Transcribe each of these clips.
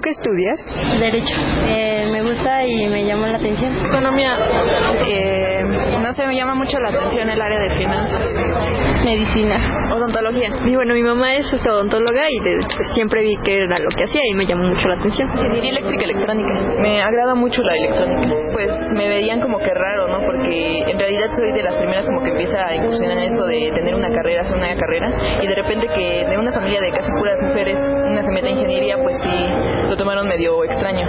¿Tú qué estudias? Derecho. Eh, me gusta y me llama la atención. Economía. Eh, no sé, me llama mucho la atención el área de finanzas. Medicina. Odontología. Y bueno, mi mamá es odontóloga y pues, siempre vi que era lo que hacía y me llamó mucho la atención. Ingeniería eléctrica electrónica. Me agrada mucho la electrónica. Pues me veían como que raro, ¿no? Porque en realidad soy de las primeras como que empieza a incursionar en esto de tener una carrera, hacer una carrera y de repente que de una familia de casi puras mujeres una se mete a ingeniería, pues sí, lo tomaron medio extraño.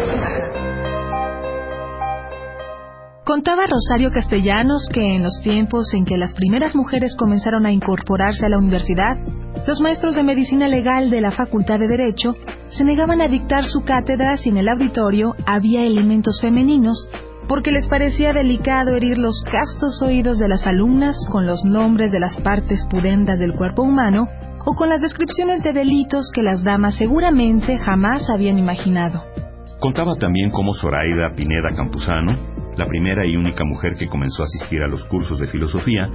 Contaba Rosario Castellanos que en los tiempos en que las primeras mujeres comenzaron a incorporarse a la universidad, los maestros de medicina legal de la Facultad de Derecho se negaban a dictar su cátedra si en el auditorio había elementos femeninos, porque les parecía delicado herir los castos oídos de las alumnas con los nombres de las partes pudendas del cuerpo humano o con las descripciones de delitos que las damas seguramente jamás habían imaginado. Contaba también cómo Zoraida Pineda Campuzano, la primera y única mujer que comenzó a asistir a los cursos de filosofía,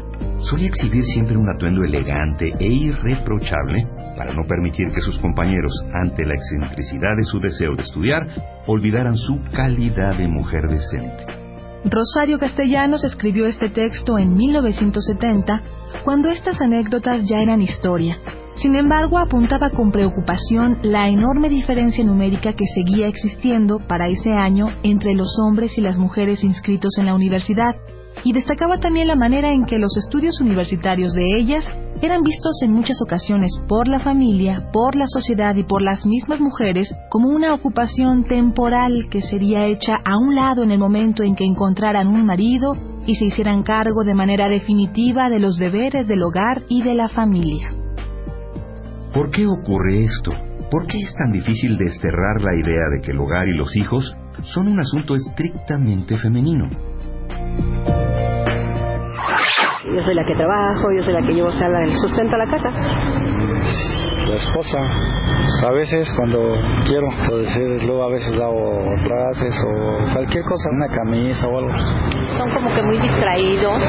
solía exhibir siempre un atuendo elegante e irreprochable para no permitir que sus compañeros, ante la excentricidad de su deseo de estudiar, olvidaran su calidad de mujer decente. Rosario Castellanos escribió este texto en 1970, cuando estas anécdotas ya eran historia. Sin embargo, apuntaba con preocupación la enorme diferencia numérica que seguía existiendo para ese año entre los hombres y las mujeres inscritos en la universidad, y destacaba también la manera en que los estudios universitarios de ellas eran vistos en muchas ocasiones por la familia, por la sociedad y por las mismas mujeres como una ocupación temporal que sería hecha a un lado en el momento en que encontraran un marido y se hicieran cargo de manera definitiva de los deberes del hogar y de la familia. ¿Por qué ocurre esto? ¿Por qué es tan difícil desterrar la idea de que el hogar y los hijos son un asunto estrictamente femenino? Yo soy la que trabajo, yo soy la que llevo el sustento a la casa. La esposa, pues, a veces cuando quiero, por decirlo, a veces hago clases o cualquier cosa, una camisa o algo. Son como que muy distraídos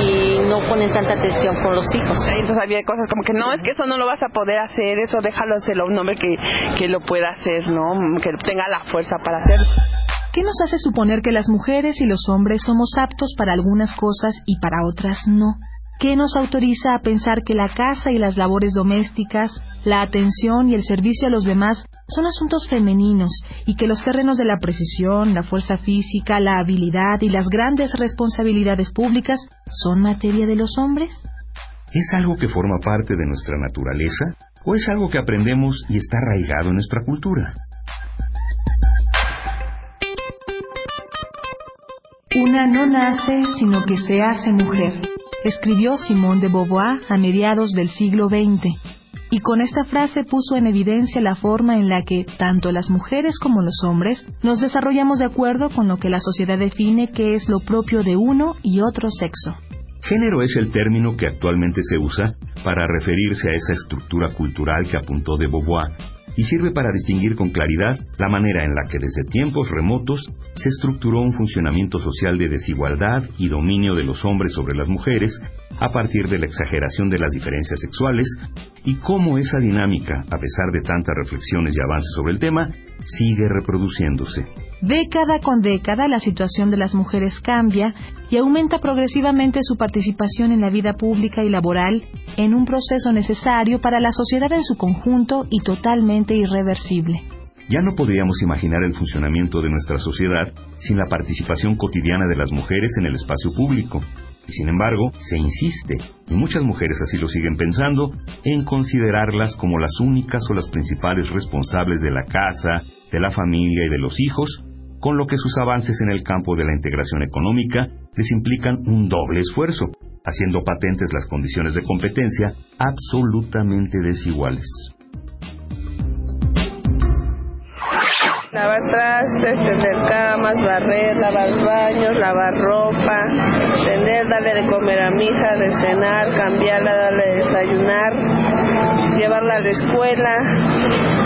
y no ponen tanta atención con los hijos. Entonces había cosas como que no, es que eso no lo vas a poder hacer, eso déjalo hacerlo a un hombre que, que lo pueda hacer, ¿no? Que tenga la fuerza para hacerlo. ¿Qué nos hace suponer que las mujeres y los hombres somos aptos para algunas cosas y para otras no? ¿Qué nos autoriza a pensar que la casa y las labores domésticas, la atención y el servicio a los demás son asuntos femeninos y que los terrenos de la precisión, la fuerza física, la habilidad y las grandes responsabilidades públicas son materia de los hombres? ¿Es algo que forma parte de nuestra naturaleza o es algo que aprendemos y está arraigado en nuestra cultura? Una no nace, sino que se hace mujer, escribió Simone de Beauvoir a mediados del siglo XX, y con esta frase puso en evidencia la forma en la que tanto las mujeres como los hombres nos desarrollamos de acuerdo con lo que la sociedad define que es lo propio de uno y otro sexo. Género es el término que actualmente se usa para referirse a esa estructura cultural que apuntó de Beauvoir y sirve para distinguir con claridad la manera en la que desde tiempos remotos se estructuró un funcionamiento social de desigualdad y dominio de los hombres sobre las mujeres a partir de la exageración de las diferencias sexuales y cómo esa dinámica, a pesar de tantas reflexiones y avances sobre el tema, sigue reproduciéndose. Década con década la situación de las mujeres cambia y aumenta progresivamente su participación en la vida pública y laboral en un proceso necesario para la sociedad en su conjunto y totalmente irreversible. Ya no podríamos imaginar el funcionamiento de nuestra sociedad sin la participación cotidiana de las mujeres en el espacio público. Y sin embargo, se insiste, y muchas mujeres así lo siguen pensando, en considerarlas como las únicas o las principales responsables de la casa, de la familia y de los hijos, con lo que sus avances en el campo de la integración económica les implican un doble esfuerzo, haciendo patentes las condiciones de competencia absolutamente desiguales. Lavar trastes, tender camas, barrer, lavar baños, lavar ropa, tender, darle de comer a mi hija, de cenar, cambiarla, darle de desayunar, llevarla a la escuela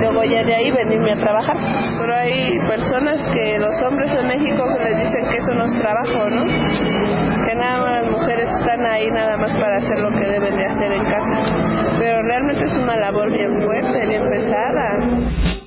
luego ya de ahí venirme a trabajar. Pero hay personas que los hombres en México les dicen que eso no es trabajo, ¿no? Que nada más las mujeres están ahí nada más para hacer lo que deben de hacer en casa. Pero realmente es una labor bien fuerte, bien pesada.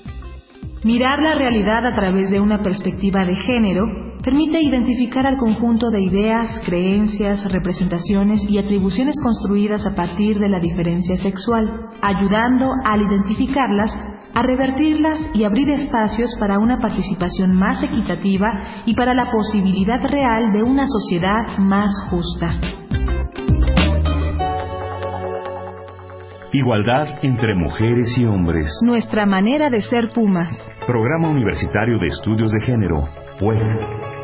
Mirar la realidad a través de una perspectiva de género permite identificar al conjunto de ideas, creencias, representaciones y atribuciones construidas a partir de la diferencia sexual, ayudando al identificarlas a revertirlas y abrir espacios para una participación más equitativa y para la posibilidad real de una sociedad más justa. Igualdad entre mujeres y hombres. Nuestra manera de ser Pumas. Programa Universitario de Estudios de Género, PUEG.